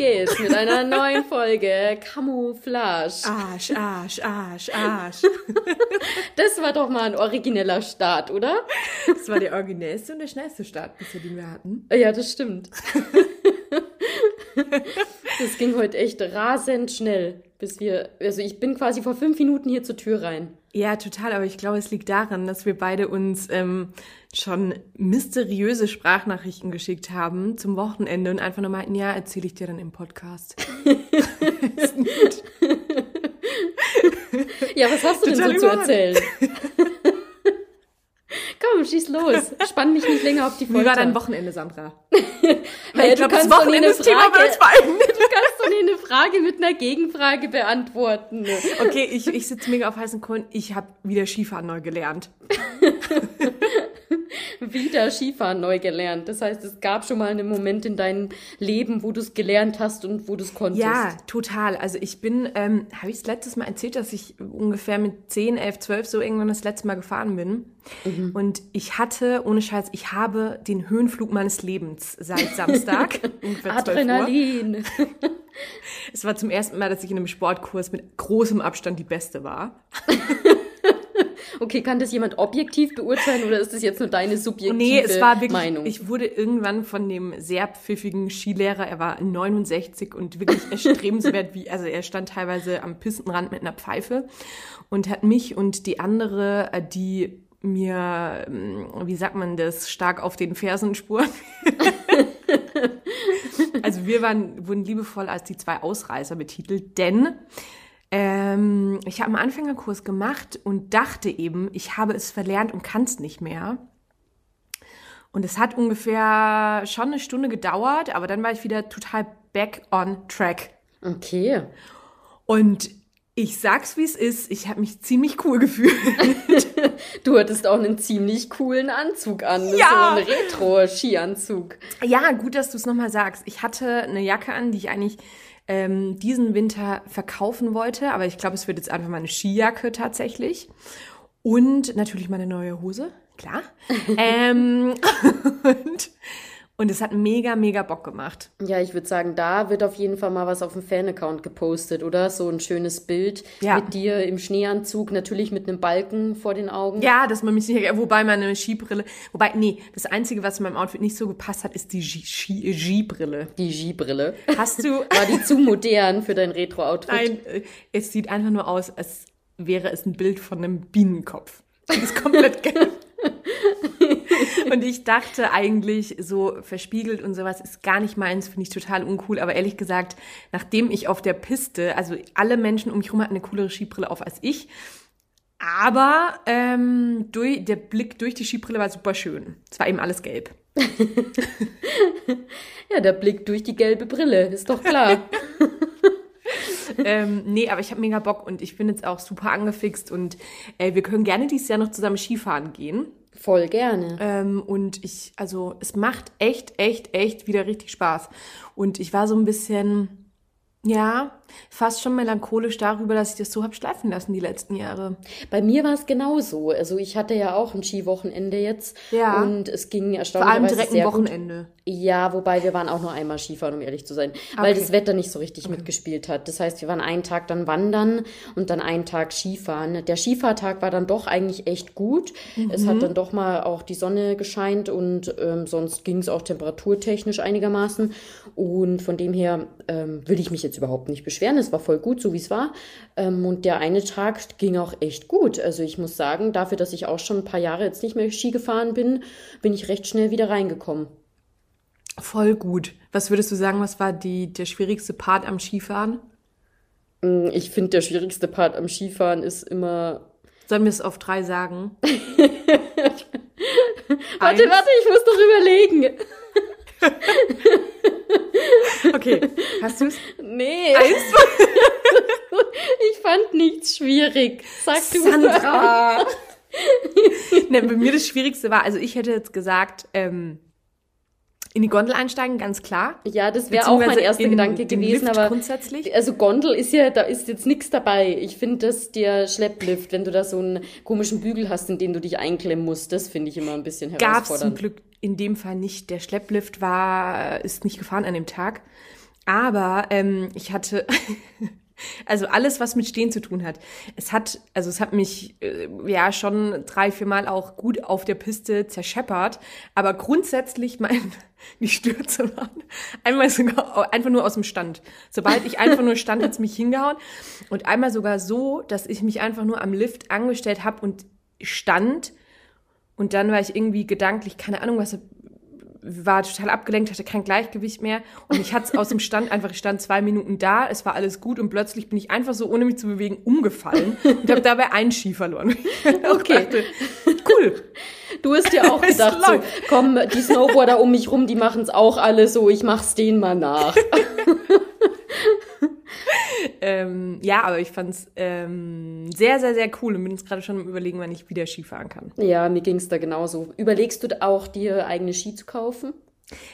geht's mit einer neuen Folge Camouflage. Arsch, Arsch, Arsch, Arsch. Das war doch mal ein origineller Start, oder? Das war der originellste und der schnellste Start bisher, den wir hatten. Ja, das stimmt. Das ging heute echt rasend schnell, bis wir, also ich bin quasi vor fünf Minuten hier zur Tür rein. Ja, total, aber ich glaube, es liegt daran, dass wir beide uns ähm, schon mysteriöse Sprachnachrichten geschickt haben zum Wochenende und einfach nur meinten, ja, erzähle ich dir dann im Podcast. Ja, was hast du denn so Total zu erzählen? Komm, schieß los. Spann mich nicht länger auf die Wie Folter. war dein Wochenende, Sandra? Ja, ich glaube, das doch nie Wochenende eine Frage-. Du kannst doch nicht eine Frage mit einer Gegenfrage beantworten. Okay, ich, ich sitze mega auf heißen Kohlen. Ich habe wieder Skifahren neu gelernt. Wieder Skifahren neu gelernt. Das heißt, es gab schon mal einen Moment in deinem Leben, wo du es gelernt hast und wo du es konntest. Ja, total. Also ich bin, ähm, habe ich das letztes Mal erzählt, dass ich ungefähr mit 10, 11, 12 so irgendwann das letzte Mal gefahren bin. Mhm. Und ich hatte, ohne Scheiß, ich habe den Höhenflug meines Lebens seit Samstag. ungefähr 12 Uhr. Adrenalin. Es war zum ersten Mal, dass ich in einem Sportkurs mit großem Abstand die Beste war. Okay, kann das jemand objektiv beurteilen oder ist das jetzt nur deine subjektive Nee, es war wirklich, Meinung? ich wurde irgendwann von dem sehr pfiffigen Skilehrer, er war 69 und wirklich erstrebenswert, wie, also er stand teilweise am Pistenrand mit einer Pfeife und hat mich und die andere, äh, die mir, ähm, wie sagt man das, stark auf den Fersen spuren. also wir waren, wurden liebevoll als die zwei Ausreißer betitelt, denn ähm, ich habe einen Anfängerkurs gemacht und dachte eben, ich habe es verlernt und kann es nicht mehr. Und es hat ungefähr schon eine Stunde gedauert, aber dann war ich wieder total back on track. okay. Und ich sag's, wie es ist, ich habe mich ziemlich cool gefühlt. Du hattest auch einen ziemlich coolen Anzug an. Ist Ja. So ein Retro-Skianzug. ja, gut, dass du es nochmal sagst. Ich hatte eine Jacke an, die ich eigentlich ähm, diesen Winter verkaufen wollte, aber ich glaube, es wird jetzt einfach meine Skijacke tatsächlich. Und natürlich meine neue Hose, klar. ähm, und, und es hat mega, mega Bock gemacht. Ja, ich würde sagen, da wird auf jeden Fall mal was auf dem Fan-Account gepostet, oder? So ein schönes Bild Ja. mit dir im Schneeanzug, natürlich mit einem Balken vor den Augen. Ja, dass man mich nicht, wobei meine Skibrille, wobei, nee, das Einzige, was in meinem Outfit nicht so gepasst hat, ist die Ski- Ski- Skibrille. Die Skibrille. Hast du, War die zu modern für dein Retro-Outfit? Nein, äh, es sieht einfach nur aus, als wäre es ein Bild von einem Bienenkopf. Das ist komplett gelb. Und ich dachte eigentlich, so verspiegelt und sowas ist gar nicht meins, finde ich total uncool. Aber ehrlich gesagt, nachdem ich auf der Piste, also alle Menschen um mich herum hatten eine coolere Skibrille auf als ich, aber ähm, durch, der Blick durch die Skibrille war super schön. Es war eben alles gelb. Ja, der Blick durch die gelbe Brille, ist doch klar. ähm, nee, aber ich habe mega Bock und ich bin jetzt auch super angefixt und äh, wir können gerne dieses Jahr noch zusammen Skifahren gehen. Voll gerne. Ähm, und ich, also es macht echt, echt, echt wieder richtig Spaß. Und ich war so ein bisschen, ja, fast schon melancholisch darüber, dass ich das so hab schleifen lassen die letzten Jahre. Bei mir war es genauso. Also ich hatte ja auch ein Skiwochenende jetzt. Ja. Und es ging Vor allem direkt ein gut. Wochenende. Ja, wobei wir waren auch nur einmal Skifahren, um ehrlich zu sein, weil Okay. das Wetter nicht so richtig mitgespielt hat. Das heißt, wir waren einen Tag dann wandern und dann einen Tag Skifahren. Der Skifahrtag war dann doch eigentlich echt gut. Es Mhm. hat dann doch mal auch die Sonne gescheint und ähm, sonst ging es auch temperaturtechnisch einigermaßen. Und von dem her ähm, will ich mich jetzt überhaupt nicht beschweren. Es war voll gut, so wie es war. Ähm, und der eine Tag ging auch echt gut. Also ich muss sagen, dafür, dass ich auch schon ein paar Jahre jetzt nicht mehr Ski gefahren bin, bin ich recht schnell wieder reingekommen. Voll gut. Was würdest du sagen, was war die, der schwierigste Part am Skifahren? Ich finde, der schwierigste Part am Skifahren ist immer. Sollen wir es auf drei sagen? Warte, warte, ich muss doch überlegen. Okay, hast du es? Nee. ich fand nichts schwierig. Sag du. Sandra! ne, bei mir das Schwierigste war, also ich hätte jetzt gesagt, ähm, in die Gondel einsteigen, ganz klar. Ja, das wäre auch mein erster in Gedanke den gewesen, aber grundsätzlich. also Gondel ist ja, da ist jetzt nichts dabei. Ich finde, dass der Schlepplift, wenn du da so einen komischen Bügel hast, in den du dich einklemmen musst, das finde ich immer ein bisschen Gab es zum herausfordernd. Glück in dem Fall nicht. Der Schlepplift war, ist nicht gefahren an dem Tag. Aber ähm, ich hatte, also alles, was mit Stehen zu tun hat. Es hat, also es hat mich äh, ja schon drei, vier Mal auch gut auf der Piste zerscheppert. Aber grundsätzlich mein, die Stürze waren einmal sogar einfach nur aus dem Stand. Sobald ich einfach nur stand, hat's mich hingehauen. Und einmal sogar so, dass ich mich einfach nur am Lift angestellt habe und stand. Und dann war ich irgendwie gedanklich, keine Ahnung, was war total abgelenkt, hatte kein Gleichgewicht mehr und ich hatte es aus dem Stand einfach, ich stand zwei Minuten da, es war alles gut und plötzlich bin ich einfach so, ohne mich zu bewegen, umgefallen und habe dabei einen Ski verloren. Okay. Dachte, cool. Du hast ja auch Es gedacht, so, komm, die Snowboarder um mich rum, die machen es auch alle so, ich mach's denen mal nach. Ähm, ja, aber ich fand's ähm, sehr, sehr, sehr cool und bin jetzt gerade schon am überlegen, wann ich wieder Ski fahren kann. Ja, mir ging's da genauso. Überlegst du auch, dir eigene Ski zu kaufen?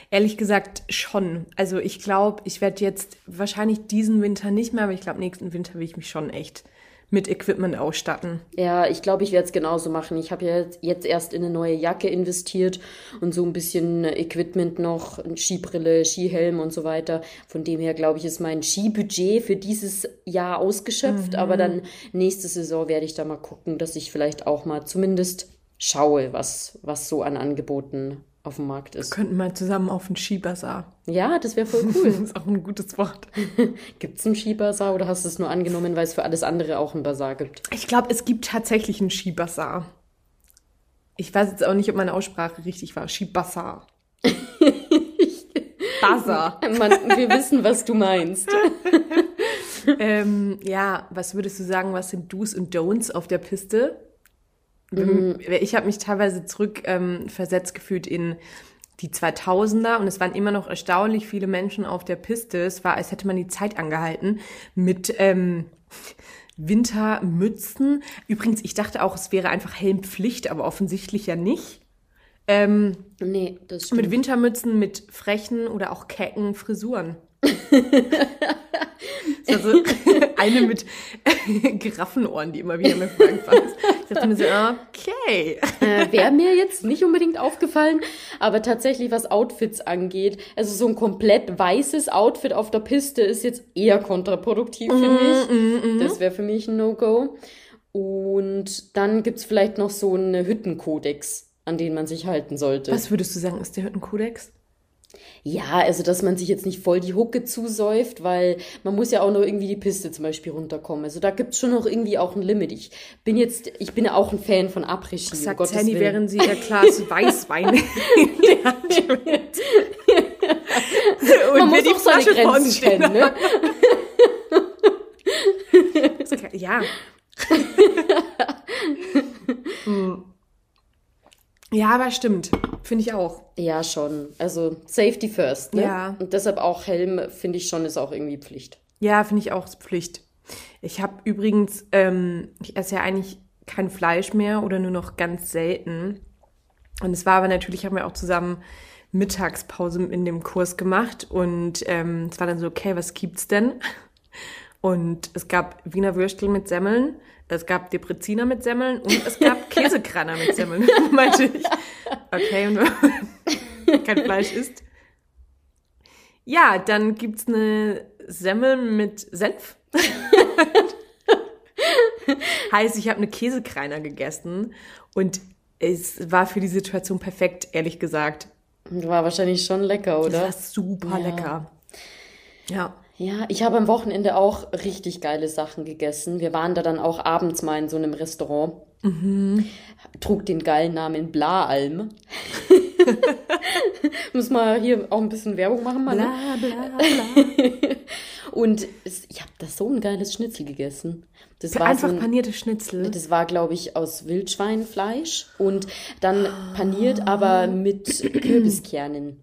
Ehrlich gesagt schon. Also ich glaube, ich werde jetzt wahrscheinlich diesen Winter nicht mehr, aber ich glaube, nächsten Winter will ich mich schon echt mit Equipment ausstatten. Ja, ich glaube, ich werde es genauso machen. Ich habe ja jetzt- erst in eine neue Jacke investiert und so ein bisschen Equipment noch, Skibrille, Skihelm und so weiter. Von dem her, glaube ich, ist mein Skibudget für dieses Jahr ausgeschöpft. Aber dann nächste Saison werde ich da mal gucken, dass ich vielleicht auch mal zumindest schaue, was, was so an Angeboten auf dem Markt ist. Könnten mal zusammen auf den Skibazar. Ja, das wäre voll cool. Das ist auch ein gutes Wort. Gibt's einen Skibazar oder hast du es nur angenommen, weil es für alles andere auch einen Bazar gibt? Ich glaube, es gibt tatsächlich einen Skibazar. Ich weiß jetzt auch nicht, ob meine Aussprache richtig war. Skibazar. Bazar. Man, wir wissen, was du meinst. ähm, ja, was würdest du sagen, was sind Do's und Don'ts auf der Piste? Ich habe mich teilweise zurück ähm, gefühlt in die 2000er und es waren immer noch erstaunlich viele Menschen auf der Piste. Es war, als hätte man die Zeit angehalten mit ähm, Wintermützen. Übrigens, ich dachte auch, es wäre einfach Helmpflicht, aber offensichtlich ja nicht. Ähm, Nee, das stimmt. mit Wintermützen, mit frechen oder auch kecken Frisuren. Also eine mit Giraffenohren, die immer wieder mir vorgefallen ist. Ich dachte mir so, okay. Äh, Wäre mir jetzt nicht unbedingt aufgefallen, aber tatsächlich, was Outfits angeht, also so ein komplett weißes Outfit auf der Piste ist jetzt eher kontraproduktiv, finde ich. Das wäre für mich ein No-Go. Und dann gibt's vielleicht noch so einen Hüttenkodex, an den man sich halten sollte. Was würdest du sagen, ist der Hüttenkodex? Ja, also dass man sich jetzt nicht voll die Hucke zusäuft, weil man muss ja auch noch irgendwie die Piste zum Beispiel runterkommen. Also da gibt's schon noch irgendwie auch ein Limit. Ich bin jetzt, ich bin ja auch ein Fan von Après-Ski. Sagt Sandy, während sie ihr Glas Weißwein in die Hand nimmt. Und Man muss die auch seine Flasche uns Grenzen kennen, ne? Ja. Hm. Ja, aber stimmt. Finde ich auch. Ja, schon. Also Safety first, ne? Ja. Und deshalb auch Helm, finde ich schon, ist auch irgendwie Pflicht. Ja, finde ich auch Pflicht. Ich habe übrigens, ähm, ich esse ja eigentlich kein Fleisch mehr oder nur noch ganz selten. Und es war aber natürlich, haben wir auch zusammen Mittagspause in dem Kurs gemacht und ähm, es war dann so, okay, was gibt's denn? Und es gab Wiener Würstel mit Semmeln, es gab Depreziner mit Semmeln und es gab Käsekranner mit Semmeln. Meinte ich. Okay, und wenn man kein Fleisch isst. Ja, dann gibt's eine Semmel mit Senf. heißt, ich habe eine Käsekreiner gegessen und es war für die Situation perfekt, ehrlich gesagt. War wahrscheinlich schon lecker, Das oder? war super Ja. lecker. Ja. Ja, ich habe am Wochenende auch richtig geile Sachen gegessen. Wir waren da dann auch abends mal in so einem Restaurant. Trug den geilen Namen Blaalm. Muss mal hier auch ein bisschen Werbung machen, mal. Ne? bla, bla. Und es, ich habe da so ein geiles Schnitzel gegessen. Das Für war einfach so ein, panierte Schnitzel. Das war, glaube ich, aus Wildschweinfleisch und dann paniert, aber mit Kürbiskernen.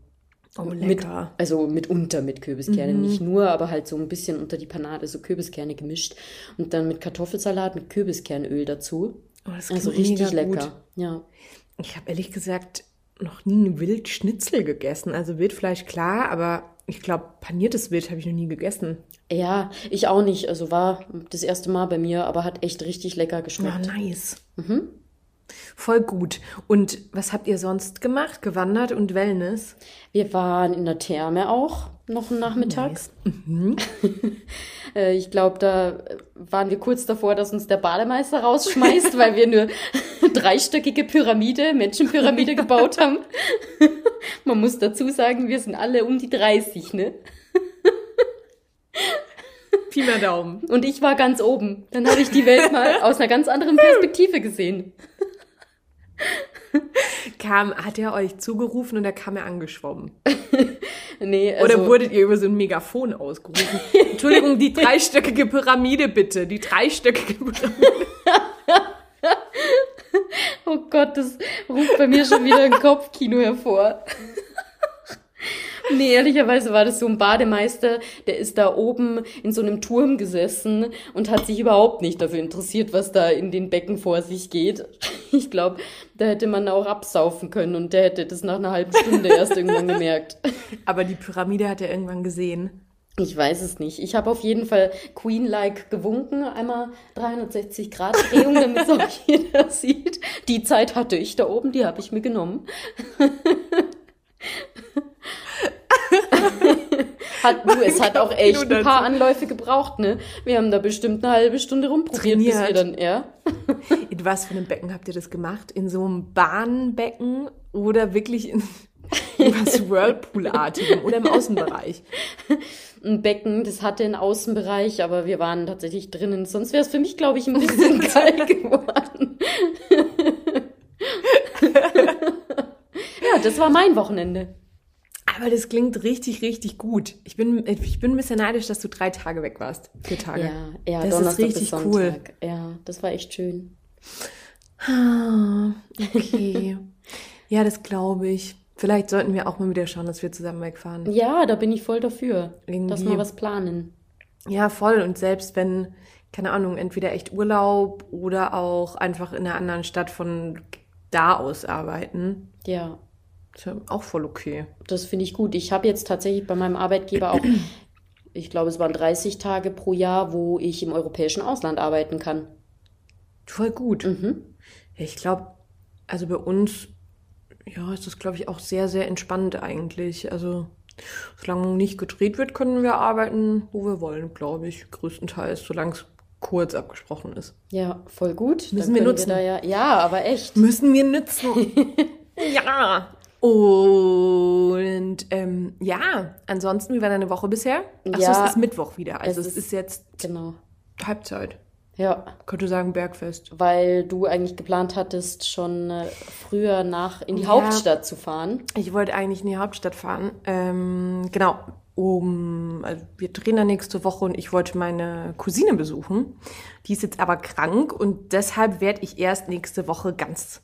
Oh, Mit, also mitunter mit Kürbiskernen, nicht nur, aber halt so ein bisschen unter die Panade, so Kürbiskerne gemischt. Und dann mit Kartoffelsalat mit Kürbiskernöl dazu. Oh, das Also richtig lecker. gut. Ja. Ich habe ehrlich gesagt noch nie ein Wildschnitzel gegessen. Also Wildfleisch klar, aber ich glaube, paniertes Wild habe ich noch nie gegessen. Ja, ich auch nicht. Also war das erste Mal bei mir, aber hat echt richtig lecker Oh, geschmeckt. nice. Voll gut. Und was habt ihr sonst gemacht? Gewandert und Wellness? Wir waren in der Therme auch noch nachmittags. Äh, ich glaube, da waren wir kurz davor, dass uns der Bademeister rausschmeißt, weil wir nur dreistöckige Pyramide, Menschenpyramide gebaut haben. Man muss dazu sagen, wir sind alle um die 30, ne? Pi mal Daumen. Und ich war ganz oben. Dann habe ich die Welt mal aus einer ganz anderen Perspektive gesehen. Kam, hat er euch zugerufen oder kam er angeschwommen? Nee, also, Oder wurdet ihr über so ein Megafon ausgerufen? Entschuldigung, die dreistöckige Pyramide bitte. Die dreistöckige Pyramide. oh Gott, das ruft bei mir schon wieder ein Kopfkino hervor. Nee, ehrlicherweise war das so ein Bademeister, der ist da oben in so einem Turm gesessen und hat sich überhaupt nicht dafür interessiert, was da in den Becken vor sich geht. Ich glaube, da hätte man auch absaufen können und der hätte das nach einer halben Stunde erst irgendwann gemerkt. Aber die Pyramide hat er irgendwann gesehen. Ich weiß es nicht. Ich habe auf jeden Fall Queen-like gewunken, einmal 360 Grad Drehung, damit es auch jeder sieht. Die Zeit hatte ich da oben, die habe ich mir genommen. Hat, du, es hat auch echt ein paar Anläufe gebraucht, ne? Wir haben da bestimmt eine halbe Stunde rumprobiert, bis wir Trainiert. dann, ja. In was für einem Becken habt ihr das gemacht? In so einem Bahnbecken oder wirklich in, was Whirlpool-artigem oder im Außenbereich? Ein Becken, das hatte einen Außenbereich, aber wir waren tatsächlich drinnen. Sonst wäre es für mich, glaube ich, ein bisschen geil geworden. ja, das war mein Wochenende. Aber das klingt richtig, richtig gut. Ich bin, ich bin ein bisschen neidisch, dass du drei Tage weg warst. Vier Tage. Ja, ja, das Donnerstag ist richtig bis cool. Ja, das war echt schön. Ah, okay. ja, das glaube ich. Vielleicht sollten wir auch mal wieder schauen, dass wir zusammen wegfahren. Ja, da bin ich voll dafür, Irgendwie. dass wir was planen. Ja, voll. Und selbst wenn, keine Ahnung, entweder echt Urlaub oder auch einfach in einer anderen Stadt von da aus arbeiten, Ja, ist ja auch voll okay. das finde ich gut. Ich habe jetzt tatsächlich bei meinem Arbeitgeber auch, ich glaube, es waren 30 Tage pro Jahr, wo ich im europäischen Ausland arbeiten kann. Voll gut. Mhm. Ich glaube, also bei uns, ja, ist das, glaube ich, auch sehr, sehr entspannt eigentlich. Also, solange nicht gedreht wird, können wir arbeiten, wo wir wollen, glaube ich. Größtenteils, solange es kurz abgesprochen ist. Ja, voll gut. Müssen wir nutzen. da ja, ja, aber echt. Müssen wir nützen. ja. Und ähm, ja, ansonsten, wie war deine Woche bisher? Achso, Ja. es ist Mittwoch wieder. Also Es es, ist- ist jetzt Genau. Halbzeit. Ja, Könnte sagen Bergfest. weil du eigentlich geplant hattest, schon äh, früher nach in die Ja. Hauptstadt zu fahren. Ich wollte eigentlich in die Hauptstadt fahren. Ähm, genau. Um, also wir drehen da nächste Woche und ich wollte meine Cousine besuchen. Die ist jetzt aber krank und deshalb werde ich erst nächste Woche ganz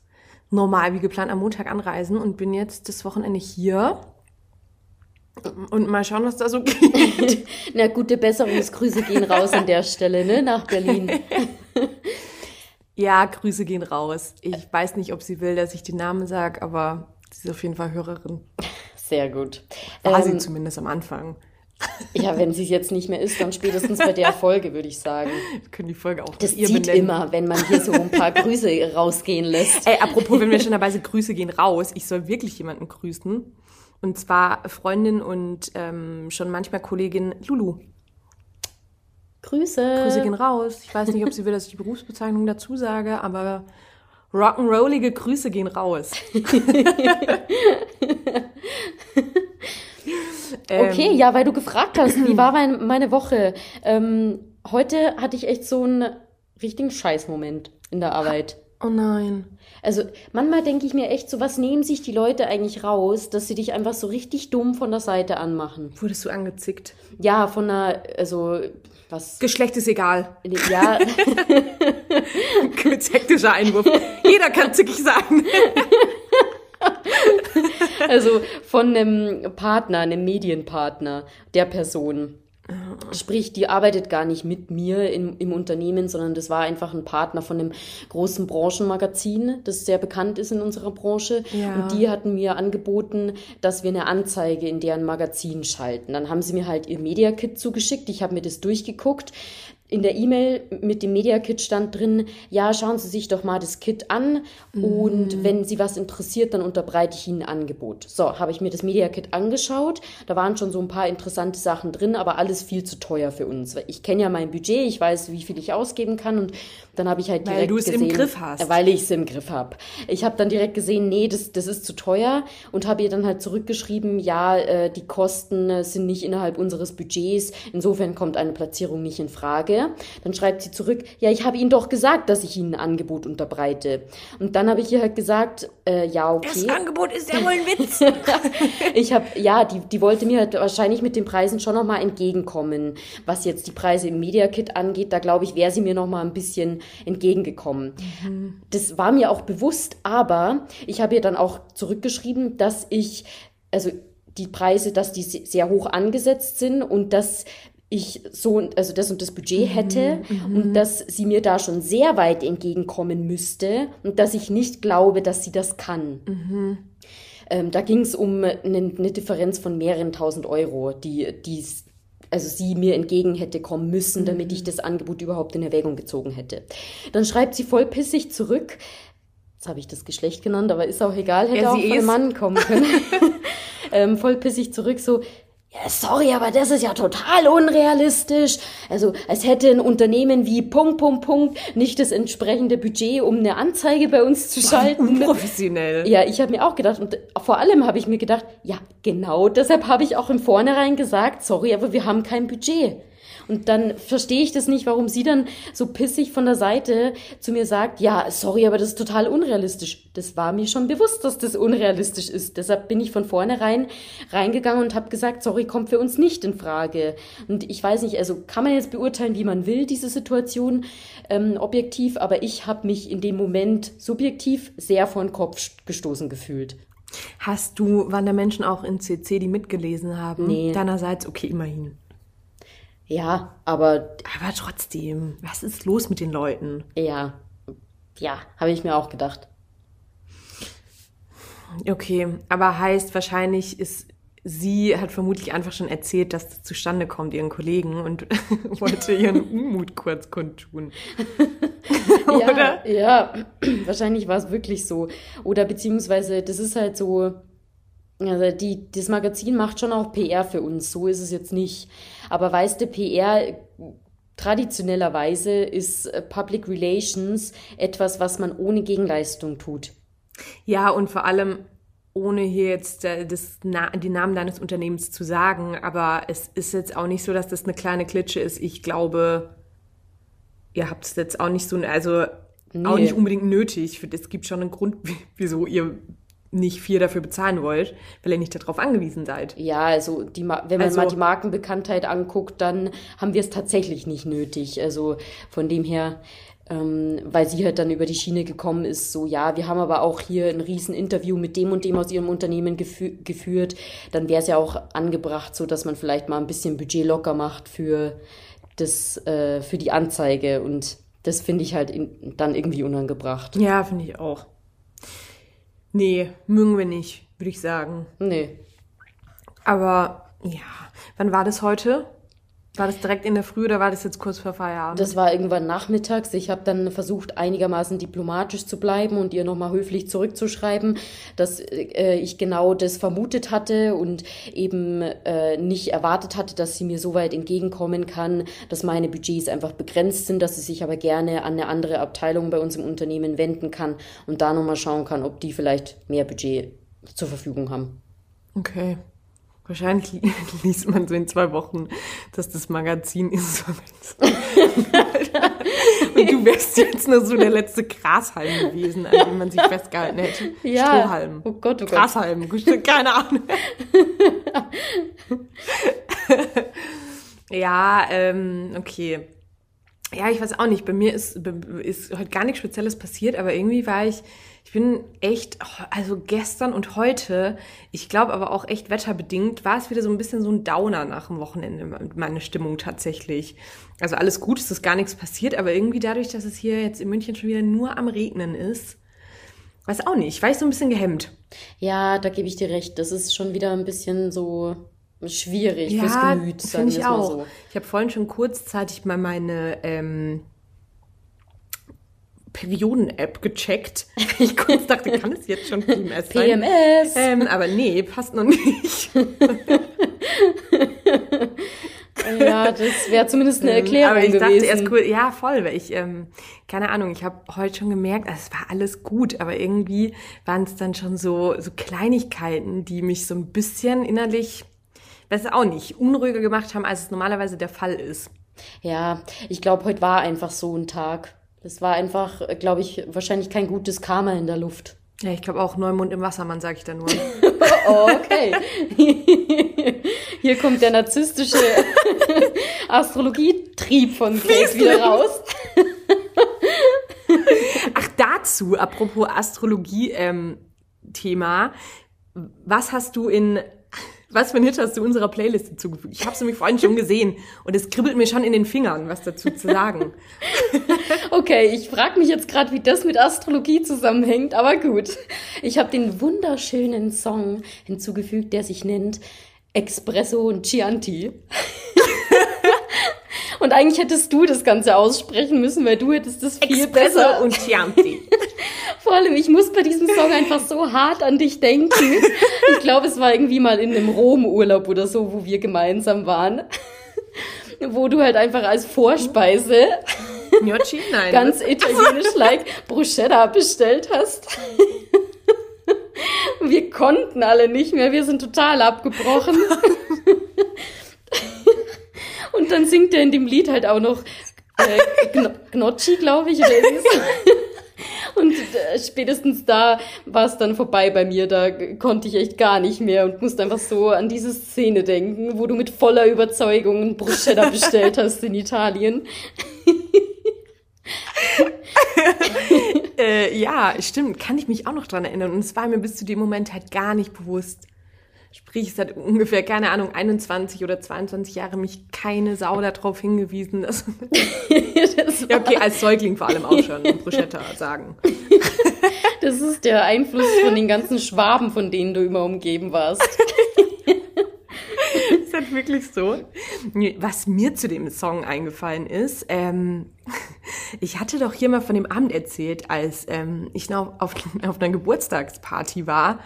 normal wie geplant am Montag anreisen und bin jetzt das Wochenende hier. Und mal schauen, was da so geht. Na, gute Besserungsgrüße gehen raus an der Stelle, ne, nach Berlin. ja, Grüße gehen raus. Ich weiß nicht, ob sie will, dass ich den Namen sage, aber sie ist auf jeden Fall Hörerin. Sehr gut. War sie Ähm, zumindest am Anfang. Ja, wenn sie es jetzt nicht mehr ist, dann spätestens bei der Folge, würde ich sagen. Wir können die Folge auch Das zieht benennen. immer, wenn man hier so ein paar Grüße rausgehen lässt. Ey, apropos, wenn wir schon dabei sind, Grüße gehen raus. Ich soll wirklich jemanden grüßen. Und zwar Freundin und ähm, schon manchmal Kollegin Lulu. Grüße. Grüße gehen raus. Ich weiß nicht, ob sie will, dass ich die Berufsbezeichnung dazu sage, aber rock'n'rollige Grüße gehen raus. Okay, ja, weil du gefragt hast, wie war mein, meine Woche? Ähm, heute hatte ich echt so einen richtigen Scheißmoment in der Arbeit. Oh nein. Also manchmal denke ich mir echt so, was nehmen sich die Leute eigentlich raus, dass sie dich einfach so richtig dumm von der Seite anmachen? Wurdest du angezickt? Ja, von einer, also was? Geschlecht ist egal. Ja, Kurz hektischer Einwurf. Jeder kann zickig sein. also von einem Partner, einem Medienpartner der Person. Sprich, die arbeitet gar nicht mit mir im, im Unternehmen, sondern das war einfach ein Partner von einem großen Branchenmagazin, das sehr bekannt ist in unserer Branche. Ja. Und die hatten mir angeboten, dass wir eine Anzeige in deren Magazin schalten. Dann haben sie mir halt ihr Media-Kit zugeschickt. Ich habe mir das durchgeguckt. In der E-Mail mit dem Media Kit stand drin, ja, schauen Sie sich doch mal das Kit an und wenn Sie was interessiert, dann unterbreite ich Ihnen ein Angebot. So, habe ich mir das Media Kit angeschaut. Da waren schon so ein paar interessante Sachen drin, aber alles viel zu teuer für uns. Ich kenne ja mein Budget, ich weiß, wie viel ich ausgeben kann und dann habe ich halt Weil direkt du es im gesehen, Griff hast. weil ich es im Griff habe. Ich habe dann direkt gesehen, nee, das, das ist zu teuer und habe ihr dann halt zurückgeschrieben, ja, äh, die Kosten äh, sind nicht innerhalb unseres Budgets, insofern kommt eine Platzierung nicht in Frage. Dann schreibt sie zurück, ja, ich habe Ihnen doch gesagt, dass ich Ihnen ein Angebot unterbreite. Und dann habe ich ihr halt gesagt, äh, ja, okay. Das Angebot ist ja wohl ein Witz. Ich habe, ja, die, die wollte mir halt wahrscheinlich mit den Preisen schon nochmal entgegenkommen. Was jetzt die Preise im Media Kit angeht, da glaube ich, wäre sie mir nochmal ein bisschen entgegengekommen. Das war mir auch bewusst, aber ich habe ihr dann auch zurückgeschrieben, dass ich, also die Preise, dass die se- sehr hoch angesetzt sind und dass ich so, also das und das Budget hätte und dass sie mir da schon sehr weit entgegenkommen müsste und dass ich nicht glaube, dass sie das kann. Ähm, da ging es um eine, eine Differenz von mehreren tausend Euro, die, die also sie mir entgegen hätte kommen müssen, damit ich das Angebot überhaupt in Erwägung gezogen hätte. Dann schreibt sie voll pissig zurück. Jetzt habe ich das Geschlecht genannt, aber ist auch egal, hätte Ja, auch ist. Mann kommen können. ähm, voll pissig zurück, so, ja, sorry, aber das ist ja total unrealistisch. Also, als hätte ein Unternehmen wie Punkt, Punkt, Punkt nicht das entsprechende Budget, um eine Anzeige bei uns zu schalten. Unprofessionell. Ja, ich habe mir auch gedacht, und vor allem habe ich mir gedacht, ja, genau deshalb habe ich auch im Vornherein gesagt, sorry, aber wir haben kein Budget. Und dann verstehe ich das nicht, warum sie dann so pissig von der Seite zu mir sagt, ja, sorry, aber das ist total unrealistisch. Das war mir schon bewusst, dass das unrealistisch ist. Deshalb bin ich von vornherein reingegangen und habe gesagt, sorry, kommt für uns nicht in Frage. Und ich weiß nicht, also kann man jetzt beurteilen, wie man will, diese Situation ähm, objektiv, aber ich habe mich in dem Moment subjektiv sehr vor den Kopf gestoßen gefühlt. Hast du, waren da Menschen auch in CC, die mitgelesen haben? Nee. Deinerseits, okay, immerhin. Ja, aber Aber trotzdem, was ist los mit den Leuten? ja, ja, habe ich mir auch gedacht. Okay, aber heißt wahrscheinlich ist sie hat vermutlich einfach schon erzählt, dass das zustande kommt ihren Kollegen und wollte ihren Unmut kurz kundtun. Oder? Ja, ja, wahrscheinlich war es wirklich so. Oder beziehungsweise, das ist halt so, also die, das Magazin macht schon auch PR für uns, so ist es jetzt nicht. Aber weißt du, PR traditionellerweise ist äh, Public Relations etwas, was man ohne Gegenleistung tut. Ja, und vor allem ohne hier jetzt äh, das, den Namen deines Unternehmens zu sagen, aber es ist jetzt auch nicht so, dass das eine kleine Klitsche ist. Ich glaube, ihr habt es jetzt auch nicht so, also auch Nee. nicht unbedingt nötig. Es gibt schon einen Grund, wieso ihr nicht viel dafür bezahlen wollt, weil ihr nicht darauf angewiesen seid. Ja, also die, wenn man Also- mal die Markenbekanntheit anguckt, dann haben wir es tatsächlich nicht nötig. Also von dem her, ähm, weil sie halt dann über die Schiene gekommen ist, so ja, wir haben aber auch hier ein riesen Interview mit dem und dem aus ihrem Unternehmen gefü geführt, dann wäre es ja auch angebracht, so dass man vielleicht mal ein bisschen Budget locker macht für das, äh, für die Anzeige und das finde ich halt in, dann irgendwie unangebracht. Ja, finde ich auch. Nee, mögen wir nicht, würde ich sagen. Nee. Aber ja, wann war das heute? War das direkt in der Früh oder war das jetzt kurz vor Feierabend? Das war irgendwann nachmittags. Ich habe dann versucht, einigermaßen diplomatisch zu bleiben und ihr nochmal höflich zurückzuschreiben, dass äh, ich genau das vermutet hatte und eben äh, nicht erwartet hatte, dass sie mir so weit entgegenkommen kann, dass meine Budgets einfach begrenzt sind, dass sie sich aber gerne an eine andere Abteilung bei uns im Unternehmen wenden kann und da nochmal schauen kann, ob die vielleicht mehr Budget zur Verfügung haben. Okay. Wahrscheinlich li- liest man so in zwei Wochen, dass das Magazin Insolvenz. Und du wärst jetzt nur so der letzte Grashalm gewesen, an dem man sich festgehalten hätte. Strohhalm. Oh Gott, oh Gott. Grashalm. Keine Ahnung. ja, ähm, okay. Ja, ich weiß auch nicht. Bei mir ist, ist heute gar nichts Spezielles passiert, aber irgendwie war ich, ich bin echt, also gestern und heute, ich glaube aber auch echt wetterbedingt, war es wieder so ein bisschen so ein Downer nach dem Wochenende, meine Stimmung tatsächlich. Also alles gut, es ist gar nichts passiert, aber irgendwie dadurch, dass es hier jetzt in München schon wieder nur am Regnen ist, weiß auch nicht, war ich so ein bisschen gehemmt. Ja, da gebe ich dir recht. Das ist schon wieder ein bisschen so schwierig fürs Ja, Gemüt, sagen finde wir ich mal auch. so. Ich habe vorhin schon kurzzeitig mal meine ähm, Perioden-App gecheckt. Ich kurz dachte, kann es jetzt schon PMS sein? PMS! Ähm, aber nee, passt noch nicht. Ja, das wäre zumindest eine Erklärung Aber ich gewesen. dachte erst cool, ja voll, weil ich, ähm, keine Ahnung, ich habe heute schon gemerkt, also es war alles gut, aber irgendwie waren es dann schon so, so Kleinigkeiten, die mich so ein bisschen innerlich, weiß auch nicht, unruhiger gemacht haben, als es normalerweise der Fall ist. Ja, ich glaube, heute war einfach so ein Tag. Das war einfach, glaube ich, wahrscheinlich kein gutes Karma in der Luft. Ja, ich glaube auch Neumond im Wassermann, sage ich da nur. Oh, okay. Hier kommt der narzisstische Astrologietrieb von Grace wieder raus. Ach, dazu, apropos Astrologie-Thema, was hast du in, was für ein Hit hast du unserer Playlist hinzugefügt? Ich habe es nämlich vorhin schon gesehen und es kribbelt mir schon in den Fingern, was dazu zu sagen. Okay, ich frage mich jetzt gerade, wie das mit Astrologie zusammenhängt, aber gut. Ich habe den wunderschönen Song hinzugefügt, der sich nennt Espresso und Chianti. und eigentlich hättest du das Ganze aussprechen müssen, weil du hättest das viel besser. Espresso und Chianti. Vor allem, ich muss bei diesem Song einfach so hart an dich denken. Ich glaube, es war irgendwie mal in einem Rom-Urlaub oder so, wo wir gemeinsam waren. Wo du halt einfach als Vorspeise Gnocchi? Nein. ganz italienisch like Bruschetta bestellt hast. Wir konnten alle nicht mehr, wir sind total abgebrochen. Und dann singt er in dem Lied halt auch noch äh, Gno- Gnocchi, glaube ich, oder so. Und äh, spätestens da war es dann vorbei bei mir. Da konnte ich echt gar nicht mehr und musste einfach so an diese Szene denken, wo du mit voller Überzeugung ein Bruschetta bestellt hast in Italien. Äh, ja, stimmt, kann ich mich auch noch dran erinnern. Und es war mir bis zu dem Moment halt gar nicht bewusst. Sprich, es hat ungefähr, keine Ahnung, 21 oder 22 Jahre mich keine Sau darauf hingewiesen. Dass Das ja, okay, als Säugling vor allem auch schon Bruschetta sagen. Das ist der Einfluss von den ganzen Schwaben, von denen du immer umgeben warst. ist halt wirklich so. Was mir zu dem Song eingefallen ist, ähm, ich hatte doch hier mal von dem Abend erzählt, als ähm, ich noch auf, auf einer Geburtstagsparty war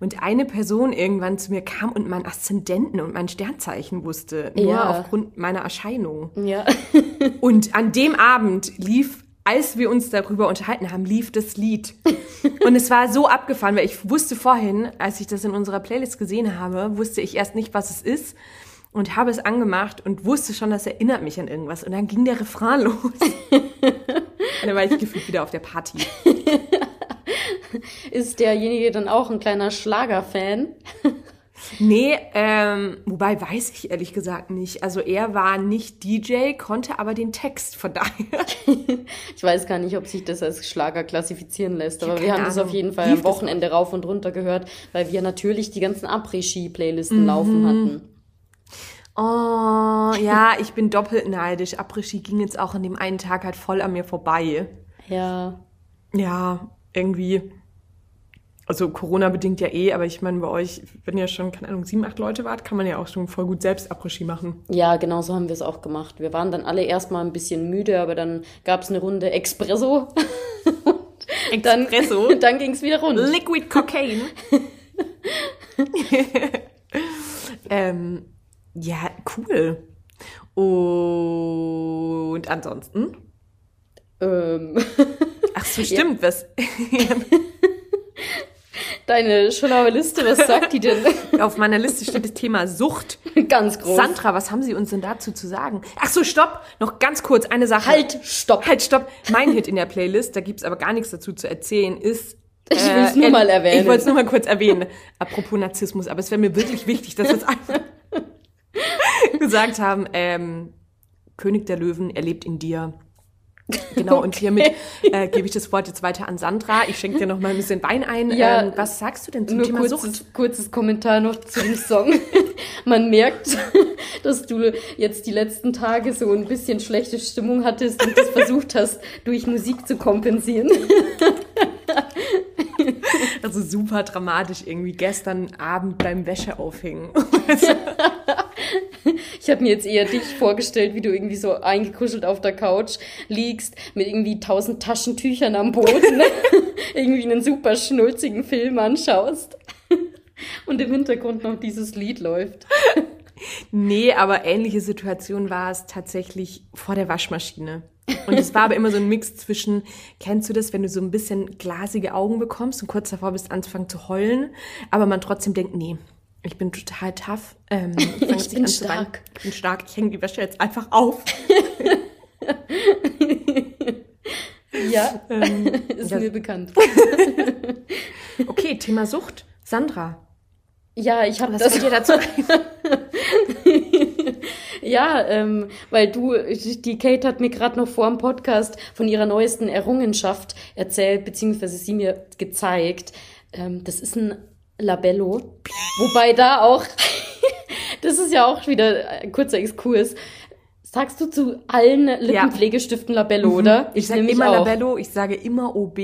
und eine Person irgendwann zu mir kam und meinen Aszendenten und mein Sternzeichen wusste, nur Ja. aufgrund meiner Erscheinung. Ja. Und an dem Abend lief, als wir uns darüber unterhalten haben, lief das Lied. Und es war so abgefahren, weil ich wusste vorhin, als ich das in unserer Playlist gesehen habe, wusste ich erst nicht, was es ist und habe es angemacht und wusste schon, das erinnert mich an irgendwas. Und dann ging der Refrain los. Und dann war ich gefühlt wieder auf der Party. Ist derjenige dann auch ein kleiner Schlagerfan? Nee, ähm, wobei weiß ich ehrlich gesagt nicht. Also er war nicht DJ, konnte aber den Text, von daher. Ich weiß gar nicht, ob sich das als Schlager klassifizieren lässt, aber wir haben das Ahnung. auf jeden Fall Lief am das Wochenende rauf und runter gehört, weil wir natürlich die ganzen Après-Ski-Playlisten Mhm. laufen hatten. Oh, ja, ich bin doppelt neidisch. Après-Ski ging jetzt auch an dem einen Tag halt voll an mir vorbei. Ja. Ja, irgendwie. Also Corona-bedingt ja eh, aber ich meine, bei euch, wenn ihr schon, keine Ahnung, sieben, acht Leute wart, kann man ja auch schon voll gut selbst Après-Ski machen. Ja, genau so haben wir es auch gemacht. Wir waren dann alle erstmal ein bisschen müde, aber dann gab es eine Runde Espresso. dann Espresso? dann ging es wieder rund. Liquid Cocaine. ähm, ja, cool. Und ansonsten? Ähm, Ach so, stimmt, was deine schlaue Liste, was sagt die denn? auf meiner Liste steht das Thema Sucht. Ganz groß. Sandra, was haben Sie uns denn dazu zu sagen? Ach so, stopp, noch ganz kurz eine Sache. Halt, stopp. Halt, stopp. Mein Hit in der Playlist, da gibt's aber gar nichts dazu zu erzählen, ist. Ich will's nur äh, mal erwähnen. Ich wollte es nur mal kurz erwähnen. Apropos Narzissmus, aber es wäre mir wirklich wichtig, dass wir es einfach gesagt haben. Ähm, König der Löwen, er lebt in dir. Genau, und hiermit äh, gebe ich das Wort jetzt weiter an Sandra. Ich schenke dir noch mal ein bisschen Wein ein. Ja, ähm, was sagst du denn zum Nur Thema Sucht? kurzes, kurzes Kommentar noch zu dem Song. Man merkt, dass du jetzt die letzten Tage so ein bisschen schlechte Stimmung hattest und das versucht hast, durch Musik zu kompensieren. Also super dramatisch irgendwie gestern Abend beim Wäscheaufhängen. Ich habe mir jetzt eher dich vorgestellt, wie du irgendwie so eingekuschelt auf der Couch liegst, mit irgendwie tausend Taschentüchern am Boden, irgendwie einen super schnulzigen Film anschaust und im Hintergrund noch dieses Lied läuft. Nee, aber ähnliche Situation war es tatsächlich vor der Waschmaschine. Und es war aber immer so ein Mix zwischen, kennst du das, wenn du so ein bisschen glasige Augen bekommst und kurz davor bist, anzufangen zu heulen, aber man trotzdem denkt, nee, ich bin total tough. Ähm, ich bin stark. Ich bin stark. Ich hänge die Wäsche jetzt einfach auf. Ja, Ähm, ist ja. mir bekannt. okay, Thema Sucht. Sandra, Ja, ich habe was das. dir dazu? Ja, ähm, weil du, die Kate hat mir gerade noch vor dem Podcast von ihrer neuesten Errungenschaft erzählt, beziehungsweise sie mir gezeigt. Ähm, das ist ein Labello. Wobei da auch, das ist ja auch wieder ein kurzer Exkurs. Sagst du zu allen Lippenpflegestiften Labello, oder? Mhm. Ich sage immer auch. Labello, ich sage immer OB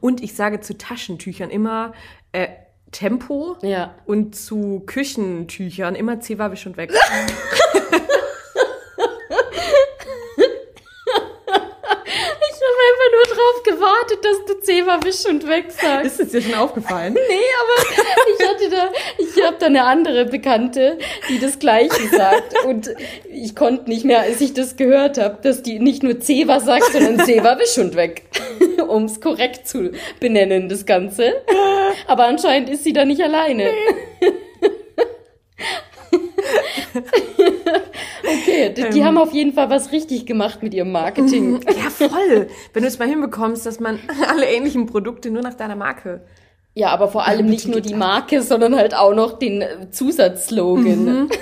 und ich sage zu Taschentüchern immer äh, Tempo Ja. und zu Küchentüchern immer Zewa Wisch und weg. Ich habe einfach nur drauf gewartet, dass du Zebra wisch und weg sagst. Ist es dir schon aufgefallen? Nee, aber ich hatte da, ich habe da eine andere Bekannte, die das Gleiche sagt. Und ich konnte nicht mehr, als ich das gehört habe, dass die nicht nur Zewa sagt, sondern Zewa wisch und weg. Um es korrekt zu benennen, das Ganze. Aber anscheinend ist sie da nicht alleine. Okay, die, die haben auf jeden Fall was richtig gemacht mit ihrem Marketing. Ja, voll. Wenn du es mal hinbekommst, dass man alle ähnlichen Produkte nur nach deiner Marke. Ja, aber vor allem nicht nur die Marke, sondern halt auch noch den äh, Zusatzslogan.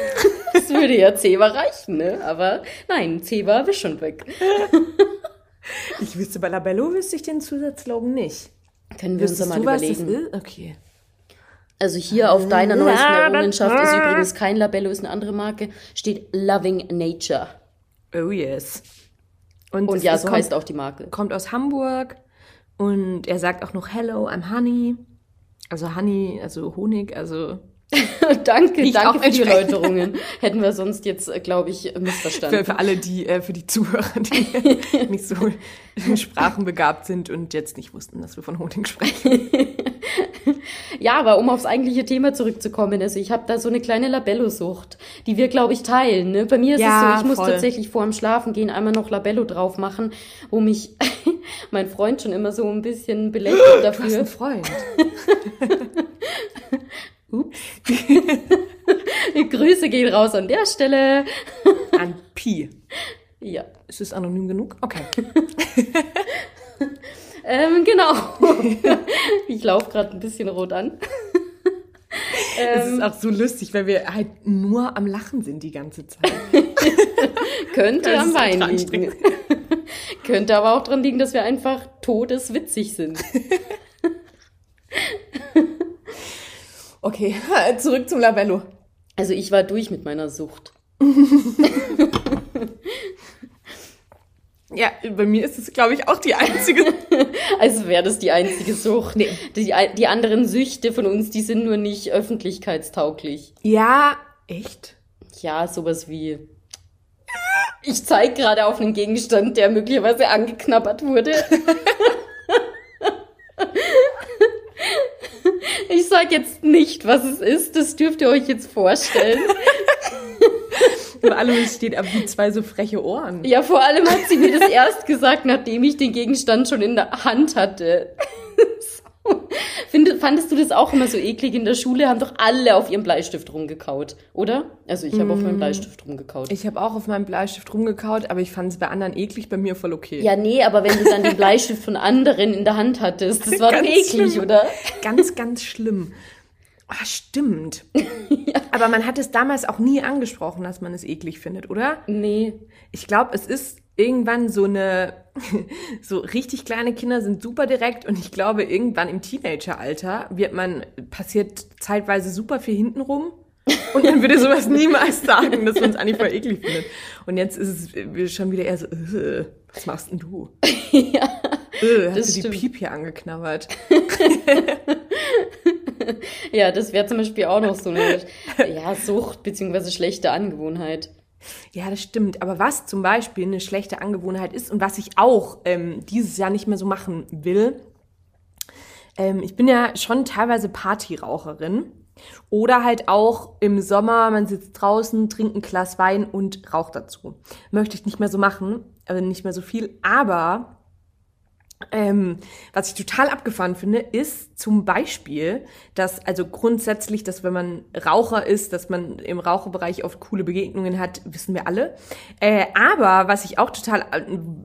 Das würde ja Zewa reichen, ne? Aber nein, Zewa wisch und weg. Ich wüsste bei Labello wüsste ich den Zusatzslogan nicht. Können wir uns Wüsstest mal du, was das überlegen. ist? Okay. Also hier auf deiner neuesten Errungenschaft ist übrigens kein Labello, ist eine andere Marke, steht Loving Nature. Oh yes. Und es- ja, so kommt, heißt auch die Marke. kommt aus Hamburg und er sagt auch noch Hello, I'm Honey. Also Honey, also Honig, also danke, danke für die. Erläuterungen. Hätten wir sonst jetzt, glaube ich, für, missverstanden. für alle, die, äh, für die Zuhörer, die nicht so in Sprachen begabt sind und jetzt nicht wussten, dass wir von Honig sprechen. Ja, aber um aufs eigentliche Thema zurückzukommen, also ich habe da so eine kleine Labello-Sucht, die wir, glaube ich, teilen. Ne? Bei mir ist Ja, es so, ich muss voll. tatsächlich vor dem Schlafen gehen einmal noch Labello drauf machen, wo mich mein Freund schon immer so ein bisschen belächelt Du hast einen dafür. Freund. Ups. Grüße gehen raus an der Stelle. An Pi. Ja, Ist es anonym genug? Okay. Ähm, genau. ich laufe gerade ein bisschen rot an. Es ähm, ist auch so lustig, weil wir halt nur am Lachen sind die ganze Zeit. könnte am Wein liegen. könnte aber auch dran liegen, dass wir einfach todeswitzig sind. Okay, zurück zum Labello. Also ich war durch mit meiner Sucht. Ja, bei mir ist es, glaube ich, auch die einzige. Also wäre das die einzige Sucht. Nee. Die, die anderen Süchte von uns, die sind nur nicht öffentlichkeitstauglich. ja, echt? Ja, sowas wie. Ich zeige gerade auf einen Gegenstand, der möglicherweise angeknabbert wurde. Ich sage jetzt nicht, was es ist. Das dürft ihr euch jetzt vorstellen. Über allem steht aber wie zwei so freche Ohren. Ja, vor allem hat sie mir das erst gesagt, nachdem ich den Gegenstand schon in der Hand hatte. So. Finde, fandest du das auch immer so eklig in der Schule? Haben doch alle auf ihrem Bleistift rumgekaut, oder? Also ich habe auf meinem Bleistift rumgekaut. Ich habe auch auf meinem Bleistift rumgekaut, aber ich fand es bei anderen eklig, bei mir voll okay. ja, nee, aber wenn du dann den Bleistift von anderen in der Hand hattest, das war doch eklig, schlimm. oder? Ganz, ganz schlimm. Ah, stimmt. Aber man hat es damals auch nie angesprochen, dass man es eklig findet, oder? Nee. Ich glaube, es ist irgendwann so eine, so richtig kleine Kinder sind super direkt und ich glaube, irgendwann im Teenageralter wird man, passiert zeitweise super viel hintenrum und man würde sowas niemals sagen, dass man es eigentlich voll eklig findet. Und jetzt ist es schon wieder eher so, äh, was machst denn du? ja. Äh, hast Das du die stimmt. Piep hier angeknabbert? Ja, das wäre zum Beispiel auch noch so eine ja, Sucht beziehungsweise schlechte Angewohnheit. Ja, das stimmt. Aber was zum Beispiel eine schlechte Angewohnheit ist und was ich auch ähm, dieses Jahr nicht mehr so machen will, ähm, ich bin ja schon teilweise Partyraucherin. Oder halt auch im Sommer, man sitzt draußen, trinkt ein Glas Wein und raucht dazu. Möchte ich nicht mehr so machen, also nicht mehr so viel. Aber ähm, was ich total abgefahren finde, ist zum Beispiel, dass also grundsätzlich, dass wenn man Raucher ist, dass man im Raucherbereich oft coole Begegnungen hat, wissen wir alle. Äh, aber was ich auch total,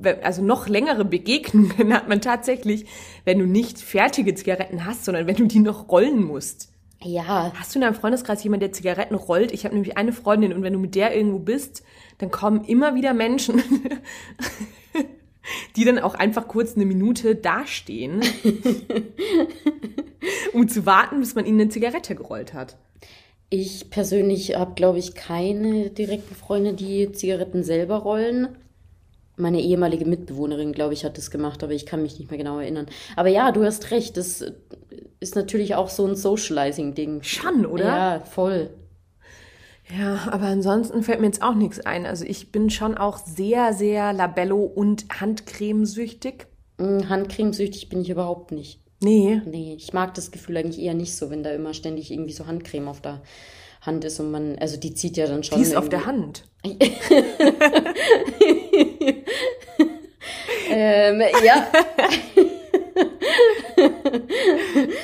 äh, also noch längere Begegnungen hat man tatsächlich, wenn du nicht fertige Zigaretten hast, sondern wenn du die noch rollen musst. Ja. Hast du in deinem Freundeskreis jemanden, der Zigaretten rollt? Ich habe nämlich eine Freundin und wenn du mit der irgendwo bist, dann kommen immer wieder Menschen die dann auch einfach kurz eine Minute dastehen, um zu warten, bis man ihnen eine Zigarette gerollt hat. Ich persönlich habe, glaube ich, keine direkten Freunde, die Zigaretten selber rollen. Meine ehemalige Mitbewohnerin, glaube ich, hat das gemacht, aber ich kann mich nicht mehr genau erinnern. Aber ja, du hast recht, das ist natürlich auch so ein Socializing-Ding. Schon, oder? Ja, voll. Ja, aber ansonsten fällt mir jetzt auch nichts ein. Also ich bin schon auch sehr, sehr Labello- und Handcremesüchtig. Mm, Handcremesüchtig bin ich überhaupt nicht. Nee. Nee, ich mag das Gefühl eigentlich eher nicht so, wenn da immer ständig irgendwie so Handcreme auf der Hand ist und man, also die zieht ja dann schon. Die ist auf der Hand. ähm, ja.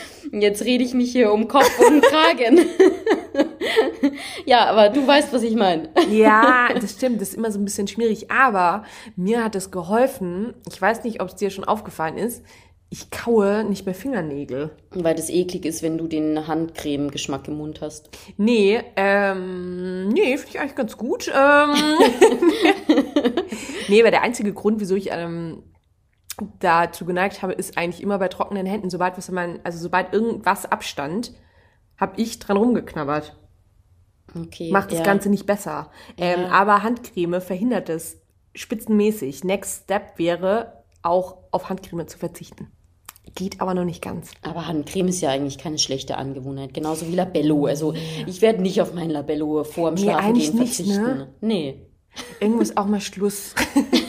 Jetzt rede ich mich hier um Kopf und Kragen. ja, aber du weißt, was ich meine. ja, das stimmt. Das ist immer so ein bisschen schwierig. Aber mir hat es geholfen. Ich weiß nicht, ob es dir schon aufgefallen ist. Ich kaue nicht mehr Fingernägel. Weil das eklig ist, wenn du den Handcreme-Geschmack im Mund hast. Nee, ähm, nee, finde ich eigentlich ganz gut. Ähm, nee, weil der einzige Grund, wieso ich ähm, dazu geneigt habe, ist eigentlich immer bei trockenen Händen, sobald was man, also sobald irgendwas abstand, habe ich dran rumgeknabbert. Okay. Macht das ja. Ganze nicht besser. Ähm, Ja. aber Handcreme verhindert es spitzenmäßig. Next Step wäre auch auf Handcreme zu verzichten. Geht aber noch nicht ganz. Aber Handcreme ist ja eigentlich keine schlechte Angewohnheit. Genauso wie Labello. Also ich werde nicht auf mein Labello vor dem Nee, Schlafengehen eigentlich nicht, verzichten. ne? Nee. Irgendwo ist auch mal Schluss.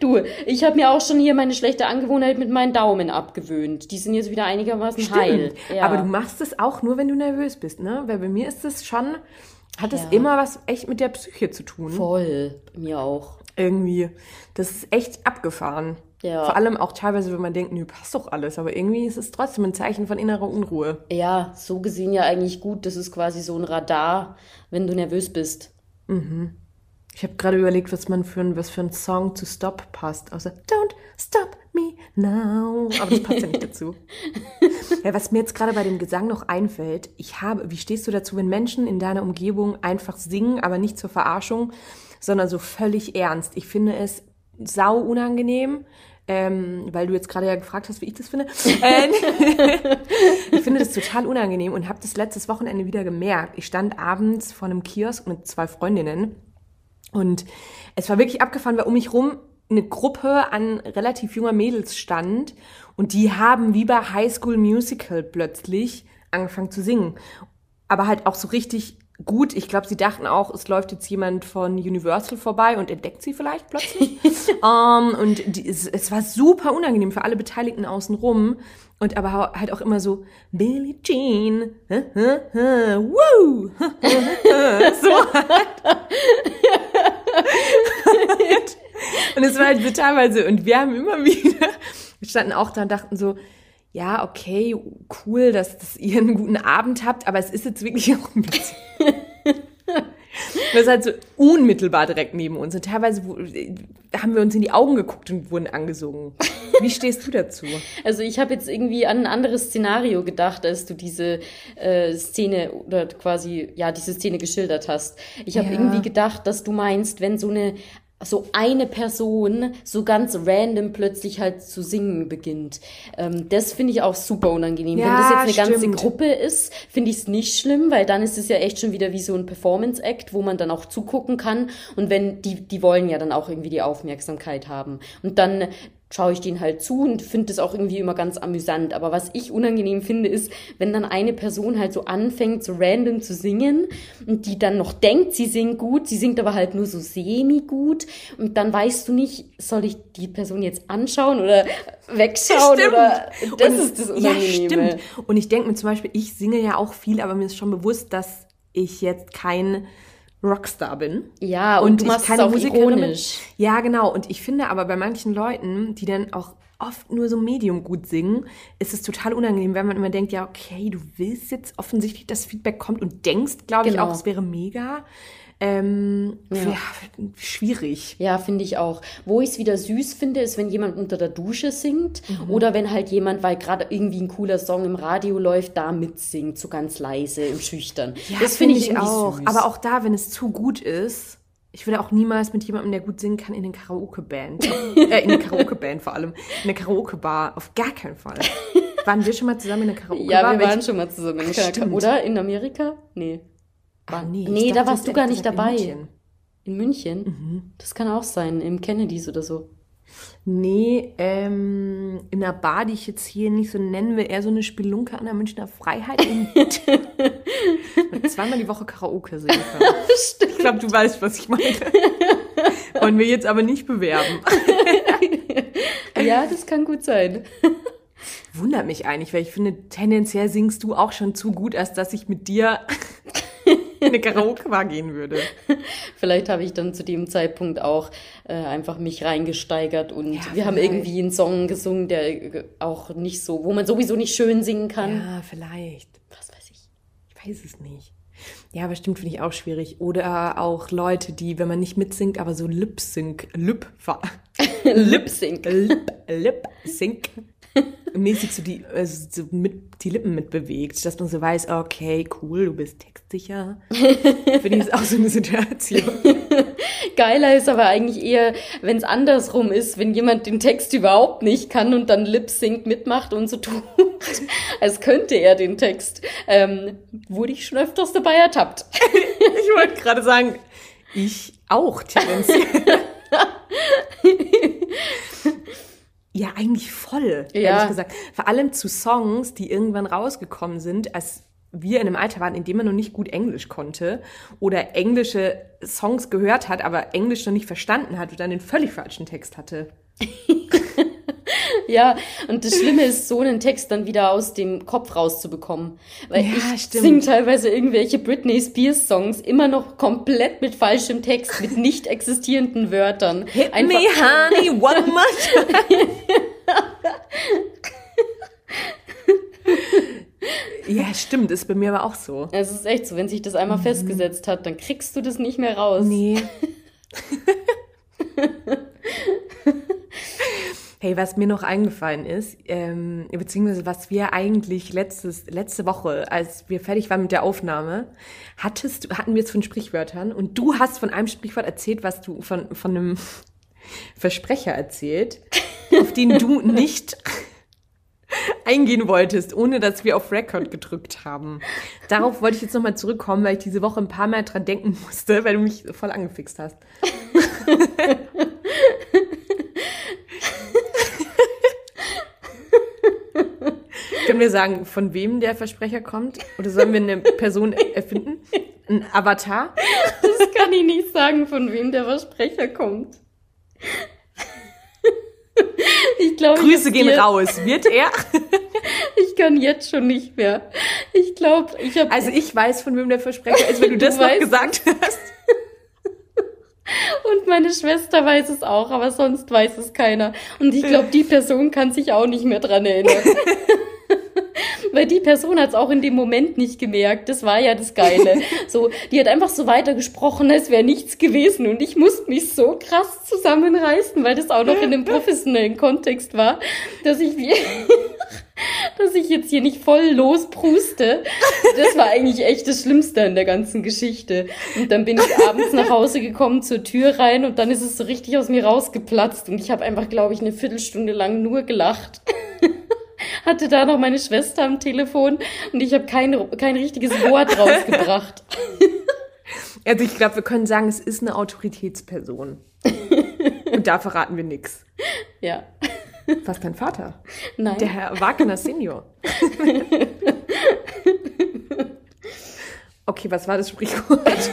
Du, ich habe mir auch schon hier meine schlechte Angewohnheit mit meinen Daumen abgewöhnt. Die sind jetzt wieder einigermaßen heil. Ja. Aber du machst es auch nur, wenn du nervös bist, ne? Weil bei mir ist es schon, hat es Ja. immer was echt mit der Psyche zu tun. Voll. Mir auch. Irgendwie. Das ist echt abgefahren. Ja. Vor allem auch teilweise, wenn man denkt, nö, passt doch alles. Aber irgendwie ist es trotzdem ein Zeichen von innerer Unruhe. Ja, so gesehen ja eigentlich gut. Das ist quasi so ein Radar, wenn du nervös bist. Ich habe gerade überlegt, was man für ein, was für ein Song zu Stop passt. Außer Don't Stop Me Now. Aber das passt ja nicht dazu. Ja, was mir jetzt gerade bei dem Gesang noch einfällt, ich habe, wie stehst du dazu, wenn Menschen in deiner Umgebung einfach singen, aber nicht zur Verarschung, sondern so völlig ernst? Ich finde es sau unangenehm. Ähm, weil du jetzt gerade ja gefragt hast, wie ich das finde. Ähm, ich finde das total unangenehm und habe das letztes Wochenende wieder gemerkt. Ich stand abends vor einem Kiosk mit zwei Freundinnen und es war wirklich abgefahren, weil um mich rum eine Gruppe an relativ junger Mädels stand und die haben wie bei High School Musical plötzlich angefangen zu singen. Aber halt auch so richtig gut. Ich glaube, sie dachten auch, es läuft jetzt jemand von Universal vorbei und entdeckt sie vielleicht plötzlich. um, und die, es, es war super unangenehm für alle Beteiligten außenrum. Und aber halt auch immer so, Billie Jean, woo, so Und es war halt so teilweise, und wir haben immer wieder, wir standen auch da und dachten so, ja, okay, cool, dass, dass ihr einen guten Abend habt, aber es ist jetzt wirklich auch ein bisschen. Das ist halt so unmittelbar direkt neben uns. Und teilweise haben wir uns in die Augen geguckt und wurden angesungen. Wie stehst du dazu? Also ich habe jetzt irgendwie an ein anderes Szenario gedacht, als du diese äh, Szene oder quasi, ja, diese Szene geschildert hast. Ich habe Ja. irgendwie gedacht, dass du meinst, wenn so eine so eine Person so ganz random plötzlich halt zu singen beginnt. Ähm, das finde ich auch super unangenehm. Wenn das Ja, jetzt eine ganze stimmt. Gruppe ist, finde ich es nicht schlimm, weil dann ist es ja echt schon wieder wie so ein Performance-Act, wo man dann auch zugucken kann. Und wenn die, die wollen ja dann auch irgendwie die Aufmerksamkeit haben. Und dann schaue ich den halt zu und finde das auch irgendwie immer ganz amüsant. Aber was ich unangenehm finde, ist, wenn dann eine Person halt so anfängt, so random zu singen und die dann noch denkt, sie singt gut, sie singt aber halt nur so semi-gut und dann weißt du nicht, soll ich die Person jetzt anschauen oder wegschauen Stimmt. oder das Und- ist das Ja, Unangenehme. stimmt. Und ich denke mir zum Beispiel, ich singe ja auch viel, aber mir ist schon bewusst, dass ich jetzt kein Rockstar bin. Ja, und, du ich machst es keine auch Musikerin bin. ironisch. Ja, genau. Und ich finde aber bei manchen Leuten, die dann auch oft nur so medium gut singen, ist es total unangenehm, wenn man immer denkt, ja, okay, du willst jetzt offensichtlich, dass Feedback kommt und denkst, glaube ich, Genau. auch, es wäre mega. Ähm, ja. schwierig. Ja, finde ich auch. Wo ich es wieder süß finde, ist, wenn jemand unter der Dusche singt Mhm. oder wenn halt jemand, weil gerade irgendwie ein cooler Song im Radio läuft, da mitsingt, so ganz leise, im Schüchtern. das finde ich, irgendwie auch. süß. Aber auch da, wenn es zu gut ist, ich würde auch niemals mit jemandem, der gut singen kann, in eine Karaoke-Band. äh, in eine Karaoke-Band vor allem. In eine Karaoke-Bar. Auf gar keinen Fall. Waren wir schon mal zusammen in einer Karaoke-Bar? ja, wir waren ich- schon mal zusammen. in Kanada. stimmt. Oder in Amerika? Nee. Ah, nee, Nee, ich da dachte, warst du gar nicht direkt in dabei. München. In München? Mhm. Das kann auch sein, im Kennedys oder so. Nee, ähm, in einer Bar, die ich jetzt hier nicht so nennen will, eher so eine Spelunke an der Münchner Freiheit. Mit zweimal die Woche Karaoke singen können. Ich glaube, du weißt, was ich meine. Wollen wir jetzt aber nicht bewerben. Ja, das kann gut sein. Wundert mich eigentlich, weil ich finde, tendenziell singst du auch schon zu gut, als dass ich mit dir eine Karaoke-Bar gehen würde. Vielleicht habe ich dann zu dem Zeitpunkt auch äh, einfach mich reingesteigert und Ja, wir haben irgendwie einen Song gesungen, der äh, auch nicht so, wo man sowieso nicht schön singen kann. Ja, vielleicht. Was weiß ich. Ich weiß es nicht. Ja, aber stimmt, finde ich auch schwierig. Oder auch Leute, die, wenn man nicht mitsingt, aber so Lip-Sync, Lip, Lip Sync. Lip, Lip, Sync, mäßig so die, also so mit, die Lippen mitbewegt, dass man so weiß, okay, cool, du bist textsicher. finde ich, ist auch so eine Situation. Geiler ist aber eigentlich eher, wenn es andersrum ist, wenn jemand den Text überhaupt nicht kann und dann Lip Sync mitmacht und so tut, als könnte er den Text. Ähm, wurde ich schon öfters dabei ertappt. Ich wollte gerade sagen, ich auch tendenziell. Ja, eigentlich voll, Ja. ehrlich gesagt. Vor allem zu Songs, die irgendwann rausgekommen sind, als wir in einem Alter waren, in dem man noch nicht gut Englisch konnte oder englische Songs gehört hat, aber Englisch noch nicht verstanden hat und dann den völlig falschen Text hatte. Ja, und das Schlimme ist, so einen Text dann wieder aus dem Kopf rauszubekommen. Weil Ja, ich singe teilweise irgendwelche Britney Spears Songs immer noch komplett mit falschem Text, mit nicht existierenden Wörtern. Hit me, honey, one more ja, stimmt, ist bei mir aber auch so. Es ist echt so, wenn sich das einmal festgesetzt hat, dann kriegst du das nicht mehr raus. Nee. Hey, was mir noch eingefallen ist, ähm, beziehungsweise was wir eigentlich letztes, letzte Woche, als wir fertig waren mit der Aufnahme, hattest, hatten wir es von Sprichwörtern und du hast von einem Sprichwort erzählt, was du von, von einem Versprecher erzählt, auf den du nicht eingehen wolltest, ohne dass wir auf Record gedrückt haben. Darauf wollte ich jetzt nochmal zurückkommen, weil ich diese Woche ein paar Mal dran denken musste, weil du mich voll angefixt hast. Können wir sagen, von wem der Versprecher kommt? Oder sollen wir eine Person erfinden? Ein Avatar? Das kann ich nicht sagen, von wem der Versprecher kommt. Ich glaube, Grüße gehen raus. Wird er? Ich kann jetzt schon nicht mehr. Ich glaube, ich habe Also ich weiß, von wem der Versprecher ist, wenn du das Du noch weißt gesagt hast. und meine Schwester weiß es auch, aber sonst weiß es keiner. Und ich glaube, die Person kann sich auch nicht mehr dran erinnern. Weil die Person hat es auch in dem Moment nicht gemerkt. Das war ja das Geile. So, die hat einfach so weitergesprochen, als wäre nichts gewesen. Und ich musste mich so krass zusammenreißen, weil das auch noch in einem professionellen Kontext war, dass ich wie, dass ich jetzt hier nicht voll lospruste. Das war eigentlich echt das Schlimmste an der ganzen Geschichte. Und dann bin ich abends nach Hause gekommen zur Tür rein und dann ist es so richtig aus mir rausgeplatzt. Und ich habe einfach, glaube ich, eine Viertelstunde lang nur gelacht. Hatte da noch meine Schwester am Telefon und ich habe kein, kein richtiges Wort rausgebracht. Also ich glaube, wir können sagen, es ist eine Autoritätsperson. Und da verraten wir nichts. Ja. Was dein Vater? Nein. Der Herr Wagner Senior. okay, was war das Sprichwort?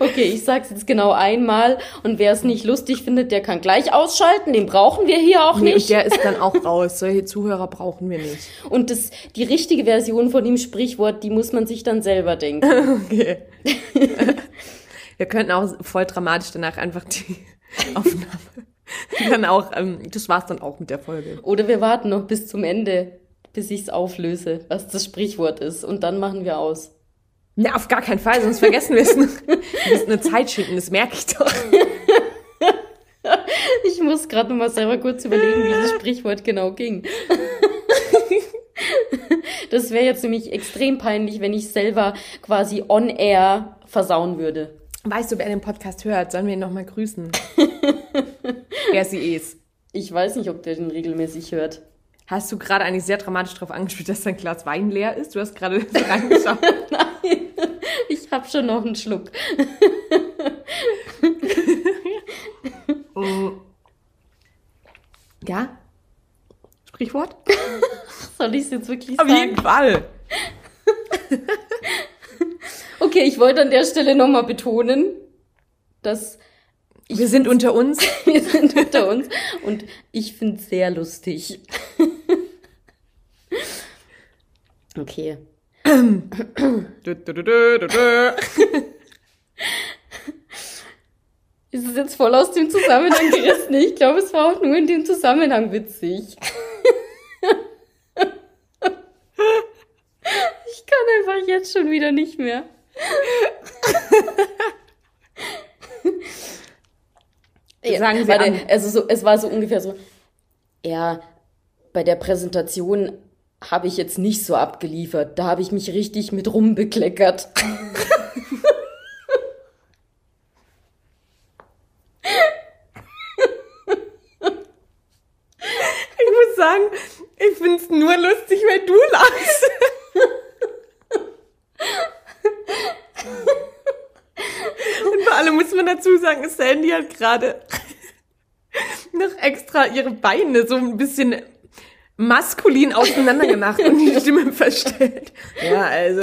Okay, ich sag's jetzt genau einmal und wer es nicht lustig findet, der kann gleich ausschalten. Den brauchen wir hier auch Nee, und nicht. der ist dann auch raus. Solche Zuhörer brauchen wir nicht. Und das, die richtige Version von dem Sprichwort, die muss man sich dann selber denken. Okay. Wir könnten auch voll dramatisch danach einfach die Aufnahme. Dann auch, ähm, das war's dann auch mit der Folge. Oder wir warten noch bis zum Ende, bis ich's auflöse, was das Sprichwort ist. Und dann machen wir aus. Na, auf gar keinen Fall, sonst vergessen wir es. Wir müssen eine Zeit schicken, das merke ich doch. Ich muss gerade noch mal selber kurz überlegen, wie das Sprichwort genau ging. Das wäre jetzt nämlich extrem peinlich, wenn ich selber quasi on air versauen würde. Weißt du, wer den Podcast hört? Sollen wir ihn nochmal grüßen? er sie es. Ich weiß nicht, ob der den regelmäßig hört. Hast du gerade eigentlich sehr dramatisch darauf angespielt, dass dein Glas Wein leer ist? Du hast gerade so reingeschaut. Nein, ich habe schon noch einen Schluck. Ja? Sprichwort? Soll ich es jetzt wirklich Auf sagen? jeden Fall. Okay, ich wollte an der Stelle nochmal betonen, dass Wir sind unter uns. wir sind unter uns und ich finde es sehr lustig. Okay. Ist es jetzt voll aus dem Zusammenhang gerissen? Ich glaube, es war auch nur in dem Zusammenhang witzig. Ich kann einfach jetzt schon wieder nicht mehr. Sagen Sie warte, an. also so, es war so ungefähr so, ja, bei der Präsentation habe ich jetzt nicht so abgeliefert. Da habe ich mich richtig mit rumbekleckert. Ich muss sagen, ich finde es nur lustig, weil du lachst. Und vor allem muss man dazu sagen, Sandy hat gerade noch extra ihre Beine so ein bisschen maskulin auseinandergemacht und die Stimme verstellt. Ja, also.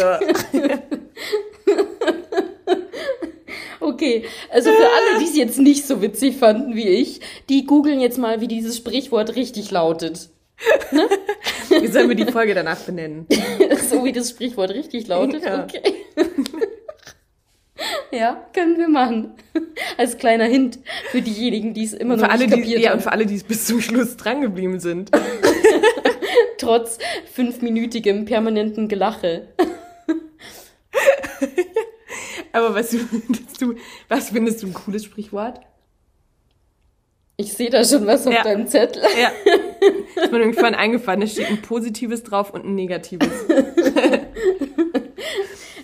Okay, also für alle, die es jetzt nicht so witzig fanden wie ich, die googeln jetzt mal, wie dieses Sprichwort richtig lautet. Wie sollen wir die Folge danach benennen? so wie das Sprichwort richtig lautet. Ja. Okay. ja, können wir machen. Als kleiner Hint für diejenigen, die es immer noch alle, nicht die, kapiert ja, und haben. für alle, die es bis zum Schluss drangeblieben sind. Trotz fünfminütigem permanenten Gelache. Aber was findest du, was findest du ein cooles Sprichwort? Ich sehe da schon was auf Ja. deinem Zettel. Ja. Ist mir irgendwann eingefallen, da steht ein positives drauf und ein negatives.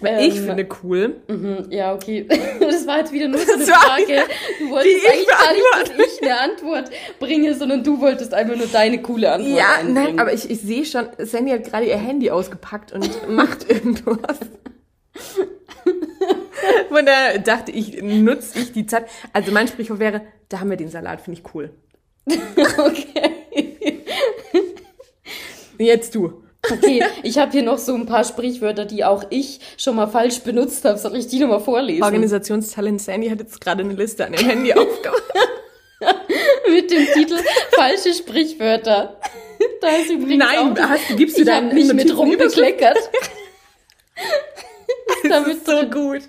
Weil ich Ähm, finde cool. Mhm, Ja, okay. Das war jetzt wieder nur so eine Frage. wieder- Du wolltest ich eigentlich gar nicht, dass ich eine Antwort bringe, sondern du wolltest einfach nur deine coole Antwort Ja, einbringen. nein, aber ich, ich sehe schon, Sandy hat gerade ihr Handy ausgepackt und macht irgendwas. Von daher dachte ich, nutze ich die Zeit. Also mein Sprichwort wäre, da haben wir den Salat, finde ich cool. Okay. Jetzt du. Okay, ich habe hier noch so ein paar Sprichwörter, die auch ich schon mal falsch benutzt habe. Soll ich die nochmal vorlesen? Organisationstalent Sandy hat jetzt gerade eine Liste an dem Handy aufgemacht. Mit dem Titel Falsche Sprichwörter. Da ist übrigens Nein, auch, hast, gibst du da mich mit rumbekleckert. Das ist so gut.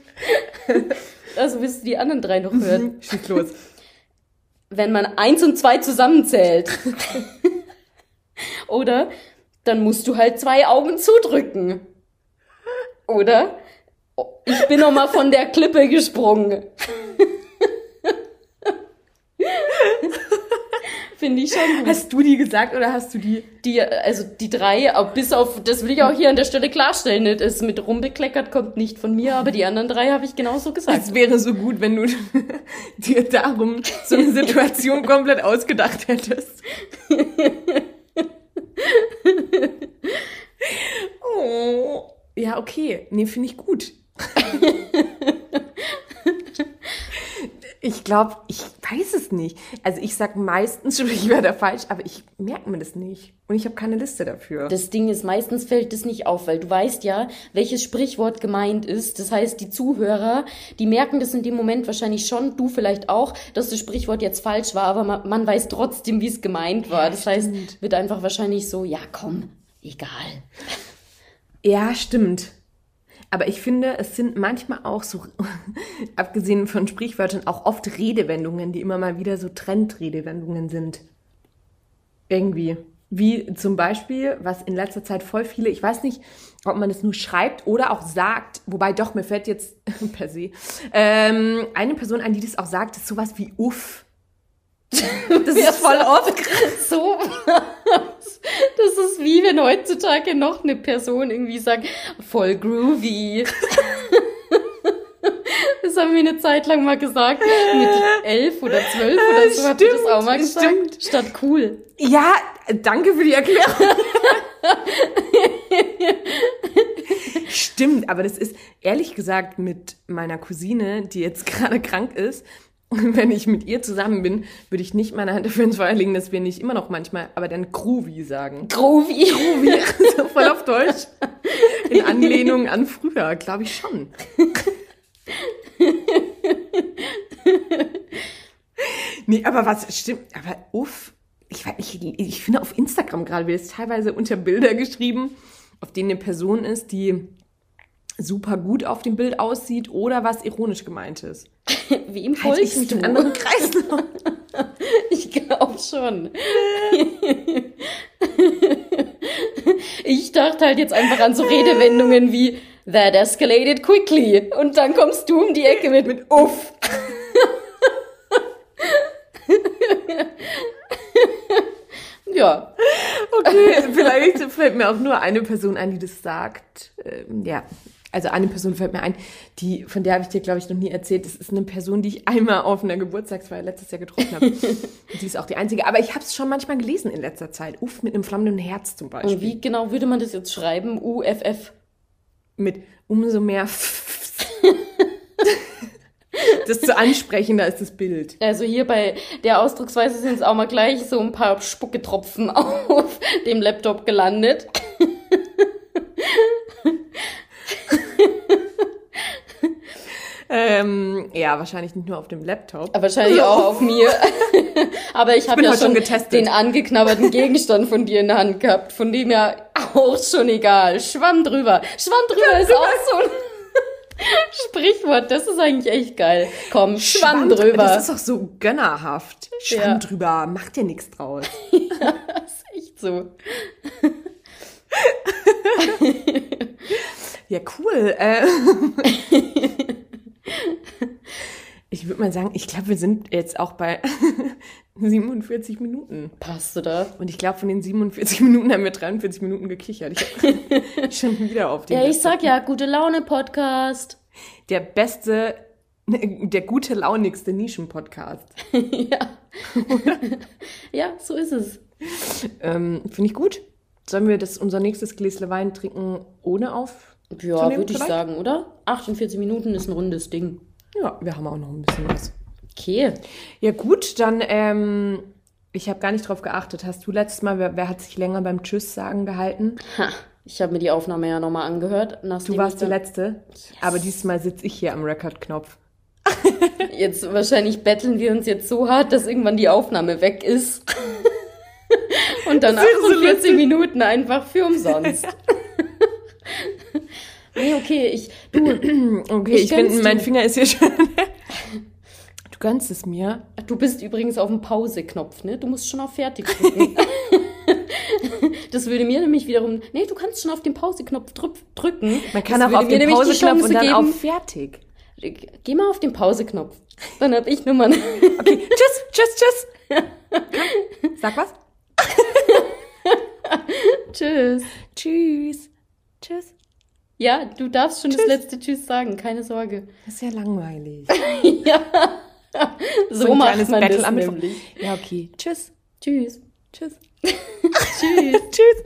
Also willst du die anderen drei noch hören? Schieß los. Wenn man eins und zwei zusammenzählt. Oder dann musst du halt zwei Augen zudrücken. Oder ich bin noch mal von der Klippe gesprungen. Finde ich schon gut. Hast du die gesagt oder hast du die? Die, also die drei, bis auf, das will ich auch hier an der Stelle klarstellen, das mit rumbekleckert kommt nicht von mir, aber die anderen drei habe ich genauso gesagt. Es wäre so gut, wenn du dir darum so eine Situation komplett ausgedacht hättest. Oh. Ja, okay. Nee, finde ich gut. ich glaube, ich weiß es nicht. Also ich sag meistens Sprichwörter falsch, aber ich merke mir das nicht. Und ich habe keine Liste dafür. Das Ding ist, meistens fällt das nicht auf, weil du weißt ja, welches Sprichwort gemeint ist. Das heißt, die Zuhörer, die merken das in dem Moment wahrscheinlich schon, du vielleicht auch, dass das Sprichwort jetzt falsch war, aber man, man weiß trotzdem, wie es gemeint war. Das heißt, wird einfach wahrscheinlich so, ja komm, egal. Ja, stimmt. Aber ich finde, es sind manchmal auch so, abgesehen von Sprichwörtern, auch oft Redewendungen, die immer mal wieder so Trendredewendungen sind. Irgendwie. Wie zum Beispiel, was in letzter Zeit voll viele, ich weiß nicht, ob man es nur schreibt oder auch sagt, wobei doch, mir fällt jetzt per se ähm, eine Person ein, die das auch sagt, ist sowas wie uff. Das ist voll oft. So. Das ist wie wenn heutzutage noch eine Person irgendwie sagt, voll groovy. Das haben wir eine Zeit lang mal gesagt. Mit elf oder zwölf oder so hat das auch mal gesagt. stimmt. Statt cool. Ja, danke für die Erklärung. Stimmt, aber das ist ehrlich gesagt mit meiner Cousine, die jetzt gerade krank ist. Und wenn ich mit ihr zusammen bin, würde ich nicht meine Hand dafür ins Feuer legen, dass wir nicht immer noch manchmal, aber dann Groovy sagen. Groovy. Groovy, so voll auf Deutsch. In Anlehnung an früher, glaube ich schon. nee, aber was stimmt, aber uff, ich, ich, ich finde auf Instagram gerade wird es teilweise unter Bilder geschrieben, auf denen eine Person ist, die super gut auf dem Bild aussieht oder was ironisch gemeint ist. Wem Halt ich mich in anderen Kreisen. Ich glaube schon. Ich dachte halt jetzt einfach an so Redewendungen wie That escalated quickly. Und dann kommst du um die Ecke mit, mit Uff. ja. Okay, vielleicht fällt mir auch nur eine Person ein, die das sagt. Ähm, ja, also eine Person fällt mir ein, die, von der habe ich dir, glaube ich, noch nie erzählt. Das ist eine Person, die ich einmal auf einer Geburtstagsfeier letztes Jahr getroffen habe. Die ist auch die einzige. Aber ich habe es schon manchmal gelesen in letzter Zeit. Uff, mit einem flammenden Herz zum Beispiel. Und wie genau würde man das jetzt schreiben? UFF. Mit umso mehr Desto ansprechender ist das Bild. Also hier bei der Ausdrucksweise sind es auch mal gleich so ein paar Spucketropfen auf dem Laptop gelandet. Ähm, ja, wahrscheinlich nicht nur auf dem Laptop. Wahrscheinlich auch auf mir. Aber ich habe bin ja schon schon getestet. den angeknabberten Gegenstand von dir in der Hand gehabt, von dem ja auch schon egal. Schwamm drüber. Schwamm drüber ist auch so ein Sprichwort. Das ist eigentlich echt geil. Komm, Schwamm, drüber. Das ist auch so gönnerhaft. Schwamm Ja. drüber, mach dir nichts draus. Das ist echt so. Ja, cool. Äh, ich würde mal sagen, ich glaube, wir sind jetzt auch bei 47 Minuten. Passt du da? Und ich glaube, von den 47 Minuten haben wir 43 Minuten gekichert. Ich habe schon wieder auf den Ja, ich sag ja, gute Laune Podcast. Der beste, der gute, launigste Nischen-Podcast. ja. ja, so ist es. Ähm, Finde ich gut. Sollen wir das, unser nächstes Gläsle Wein trinken ohne auf? Ja, würde ich sagen, oder? 48 Minuten ist ein rundes Ding. Ja, wir haben auch noch ein bisschen was. Okay. Ja gut, dann, ähm, ich habe gar nicht drauf geachtet. Hast du letztes Mal, wer, wer hat sich länger beim Tschüss sagen gehalten? Ha, ich habe mir die Aufnahme ja nochmal angehört. Du warst die letzte, aber diesmal sitze ich hier am Rekordknopf. Jetzt wahrscheinlich betteln wir uns jetzt so hart, dass irgendwann die Aufnahme weg ist. Und dann Das wäre so 48 lustig. Minuten einfach für umsonst. nee, okay, ich, du, Okay, Ich ich, bin, gönn's mein. Finger ist hier schon. Du gönnst es mir. du bist übrigens auf dem Pause-Knopf, ne? Du musst schon auf Fertig drücken. Das würde mir nämlich wiederum, nee, du kannst schon auf den Pause-Knopf drück- drücken. Man kann Das auch auf den Pauseknopf und dann geben- auf Fertig. Geh mal auf den Pause-Knopf. Dann hab ich Nummern. Okay, tschüss, tschüss, tschüss. Sag was. Tschüss. Tschüss. Tschüss. Ja, du darfst schon das letzte Tschüss sagen, keine Sorge. Das ist ja langweilig. ja. So, ein macht man Battle das am nämlich. Ja, okay. Tschüss. Tschüss. Tschüss. Tschüss. Tschüss.